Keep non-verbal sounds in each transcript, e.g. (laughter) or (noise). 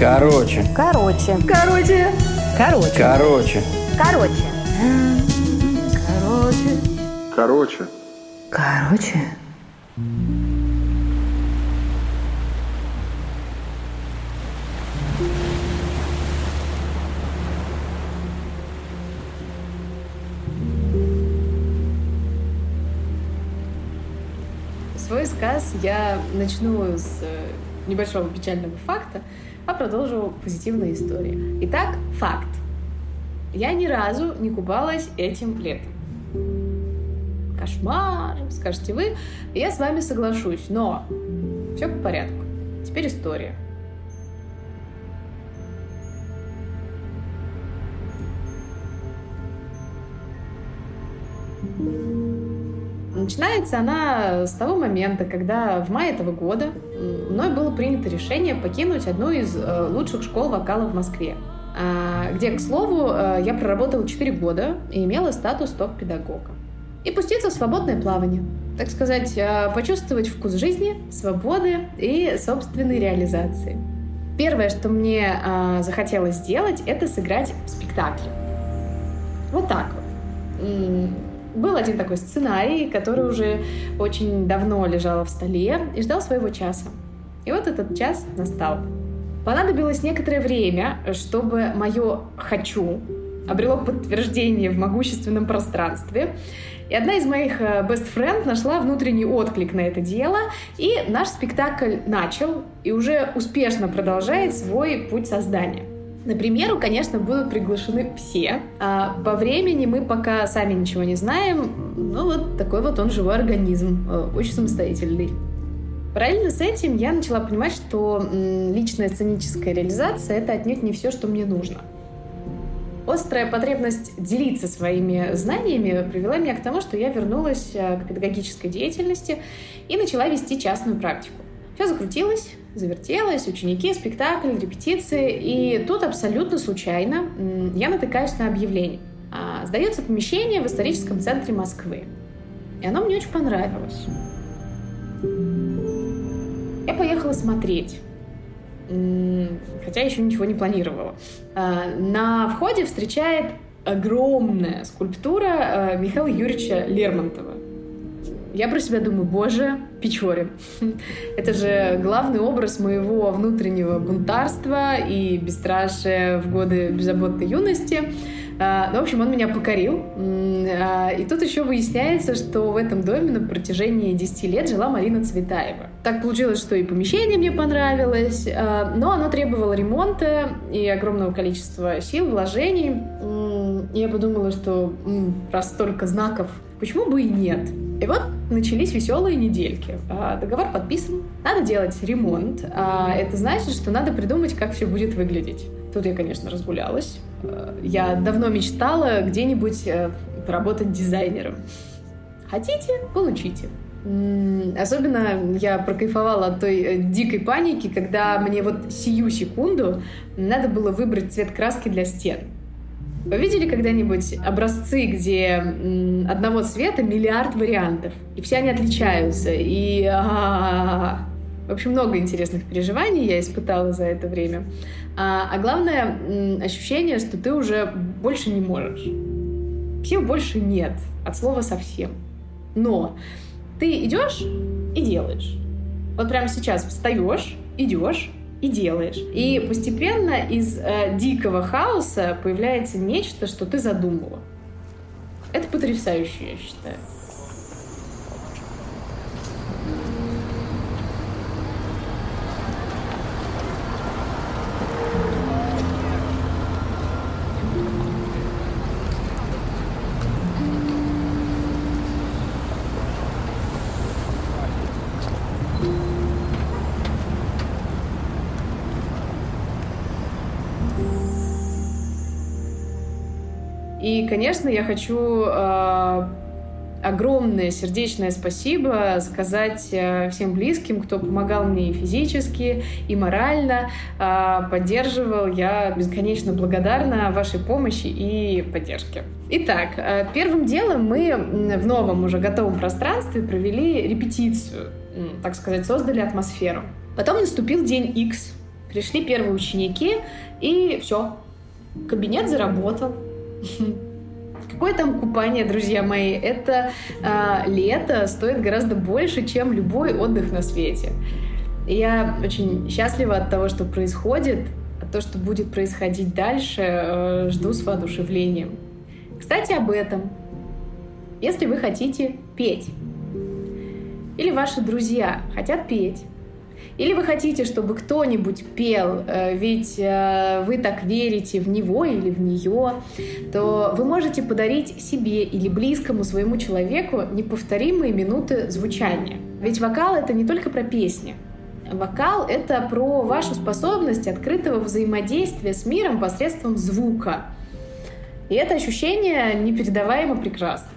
Короче. Короче. Короче. Короче. Короче. Короче. Короче. Короче. Короче. Свой сказ я начну с э, небольшого печального факта, а продолжу позитивной историей. Итак, факт. Я ни разу не купалась этим летом. Кошмар, скажете вы. Я с вами соглашусь, но все по порядку. Теперь история. Начинается она с того момента, когда в мае этого года мной было принято решение покинуть одну из э, лучших школ вокала в Москве, а, где, к слову, э, я проработала 4 года и имела статус топ-педагога. И пуститься в свободное плавание. Так сказать, э, почувствовать вкус жизни, свободы и собственной реализации. Первое, что мне захотелось сделать, это сыграть в спектакле. Вот так вот был один такой сценарий, который уже очень давно лежал в столе и ждал своего часа. И вот этот час настал. Понадобилось некоторое время, чтобы мое «хочу» обрело подтверждение в могущественном пространстве. И одна из моих э, best friend нашла внутренний отклик на это дело, и наш спектакль начал и уже успешно продолжает свой путь создания. На премьеру, конечно, будут приглашены все. А по времени мы пока сами ничего не знаем. Ну вот такой вот он живой организм, э, очень самостоятельный. Параллельно с этим я начала понимать, что личная сценическая реализация — это отнюдь не все, что мне нужно. Острая потребность делиться своими знаниями привела меня к тому, что я вернулась э, к педагогической деятельности и начала вести частную практику. Все закрутилось, завертелось, ученики, спектакль, репетиции. И тут абсолютно случайно я натыкаюсь на объявление. А, сдается помещение в историческом центре Москвы. И оно мне очень понравилось. Я поехала смотреть. Хотя еще ничего не планировала. А, на входе встречает огромная скульптура а, Михаила Юрьевича Лермонтова. Я про себя думаю, боже, Печорин. (laughs) Это же главный образ моего внутреннего бунтарства и бесстрашия в годы беззаботной юности. А, ну, в общем, он меня покорил. А, и тут еще выясняется, что в этом доме на протяжении 10 лет жила Марина Цветаева. Так получилось, что и помещение мне понравилось, а, но оно требовало ремонта и огромного количества сил, вложений. И я подумала, что раз столько знаков, почему бы и нет? И вот начались веселые недельки. А, договор подписан, надо делать ремонт. А это значит, что надо придумать, как все будет выглядеть. Тут я, конечно, разгулялась. А, я давно мечтала где-нибудь э, поработать дизайнером. Хотите? Получите. Особенно я прокайфовала от той э, дикой паники, когда мне вот сию секунду надо было выбрать цвет краски для стен. Вы видели когда-нибудь образцы, где одного цвета миллиард вариантов, и все они отличаются, и... А, в общем, много интересных переживаний я испытала за это время. А, а главное, ощущение, что ты уже больше не можешь. Сил больше нет, от слова совсем. Но ты идешь и делаешь. Вот прямо сейчас встаешь, идешь, и делаешь. И постепенно из э, дикого хаоса появляется нечто, что ты задумала. Это потрясающе, я считаю. И, конечно, я хочу э, огромное сердечное спасибо сказать э, всем близким, кто помогал мне и физически, и морально, э, поддерживал. Я бесконечно благодарна вашей помощи и поддержке. Итак, э, первым делом мы в новом уже готовом пространстве провели репетицию, так сказать, создали атмосферу. Потом наступил день X, Пришли первые ученики, и все. Кабинет заработал. (laughs) Какое там купание, друзья мои? Это э, лето стоит гораздо больше, чем любой отдых на свете. Я очень счастлива от того, что происходит, от того, что будет происходить дальше. Э, жду с воодушевлением. Кстати, об этом. Если вы хотите петь, или ваши друзья хотят петь, или вы хотите, чтобы кто-нибудь пел, э, ведь э, вы так верите в него или в нее, то вы можете подарить себе или близкому своему человеку неповторимые минуты звучания. Ведь вокал — это не только про песни. Вокал — это про вашу способность открытого взаимодействия с миром посредством звука. И это ощущение непередаваемо прекрасно.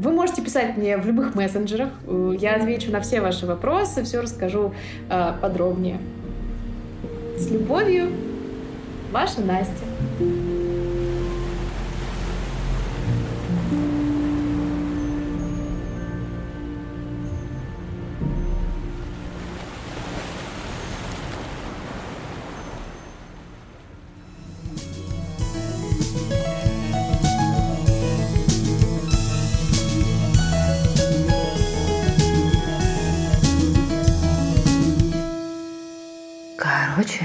Вы можете писать мне в любых мессенджерах. Я отвечу на все ваши вопросы, все расскажу э, подробнее. С любовью, ваша Настя. Короче,